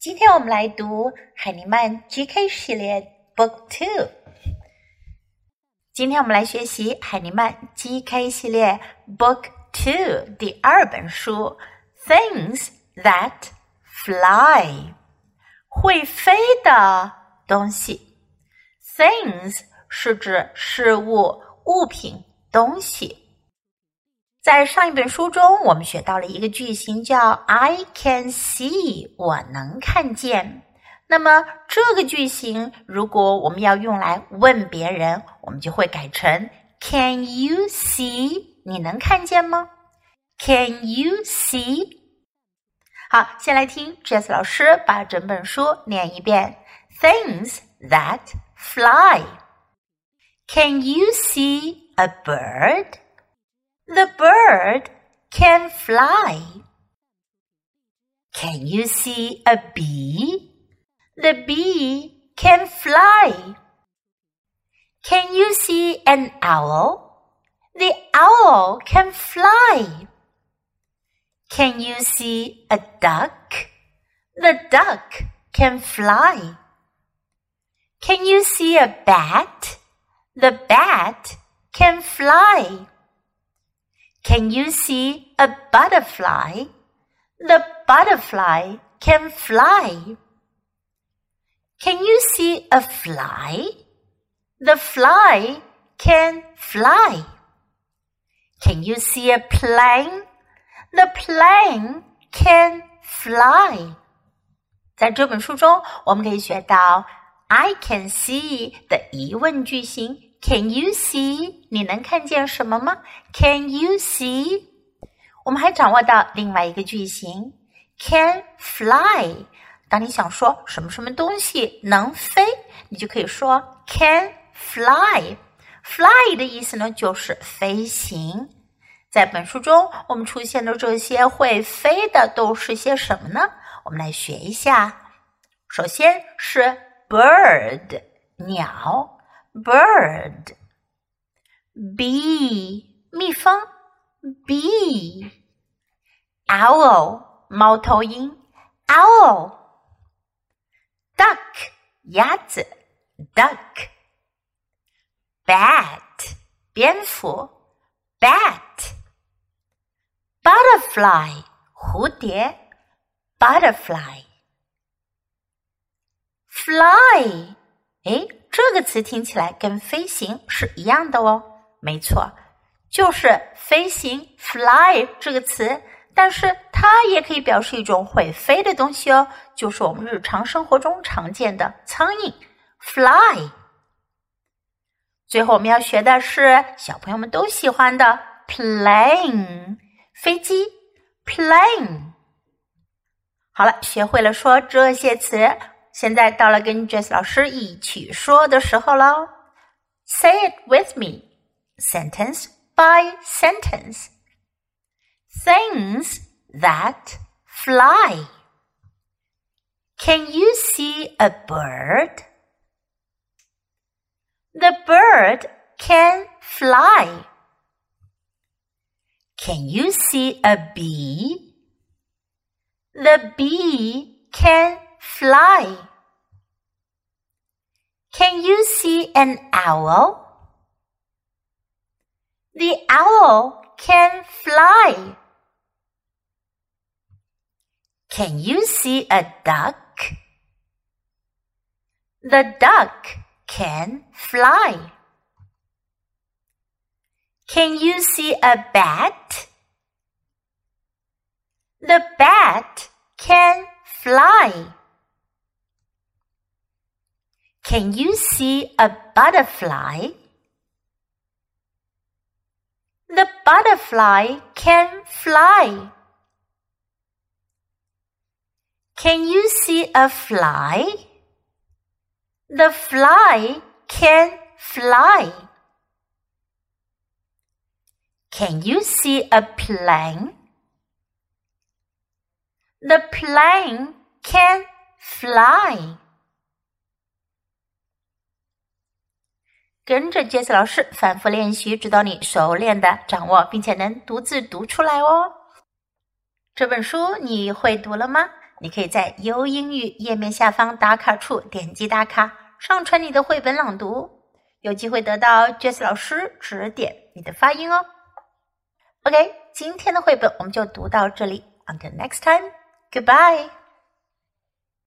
今天我们来读海尼曼 GK 系列 Book Two。今天我们来学习海尼曼 GK 系列 Book Two 第二本书 Things That Fly，会飞的东西。Things 是指事物、物品、东西。在上一本书中，我们学到了一个句型，叫 "I can see"，我能看见。那么这个句型，如果我们要用来问别人，我们就会改成 "Can you see"？你能看见吗？Can you see？好，先来听 Jess 老师把整本书念一遍：Things that fly. Can you see a bird? The bird can fly. Can you see a bee? The bee can fly. Can you see an owl? The owl can fly. Can you see a duck? The duck can fly. Can you see a bat? The bat can fly. Can you see a butterfly? The butterfly can fly. Can you see a fly? The fly can fly. Can you see a plane? The plane can fly. 在这本书中，我们可以学到 "I can see" 的疑问句型 Can you see？你能看见什么吗？Can you see？我们还掌握到另外一个句型，can fly。当你想说什么什么东西能飞，你就可以说 can fly。fly 的意思呢，就是飞行。在本书中，我们出现的这些会飞的都是些什么呢？我们来学一下。首先是 bird，鸟。bird bee 蜜蜂 bee owl 猫头鹰 owl duck 鸭子 duck bat 蝙蝠 bat butterfly 蝴蝶 butterfly fly 诶， 这个词听起来跟飞行是一样的哦，没错，就是飞行 fly 这个词，但是它也可以表示一种会飞的东西哦，就是我们日常生活中常见的苍蝇 fly。最后我们要学的是小朋友们都喜欢的 plane 飞机 plane。好了，学会了说这些词。现在到了跟 Jess 老师一起说的时候了。Say it with me, sentence by sentence. Things that fly. Can you see a bird? The bird can fly. Can you see a bee? The bee can fly. Can you see an owl? The owl can fly. Can you see a duck? The duck can fly. Can you see a bat? The bat can fly. Can you see a butterfly? The butterfly can fly. Can you see a fly? The fly can fly. Can you see a plane? The plane can fly. 跟着杰斯老师反复练习，直到你熟练的掌握，并且能独自读出来哦。这本书你会读了吗你可以在优英语页面下方打卡处点击打卡，上传你的绘本朗读，有机会得到 Jess 老师指点你的发音哦。OK，今天的绘本我们就读到这里。Until next time, goodbye.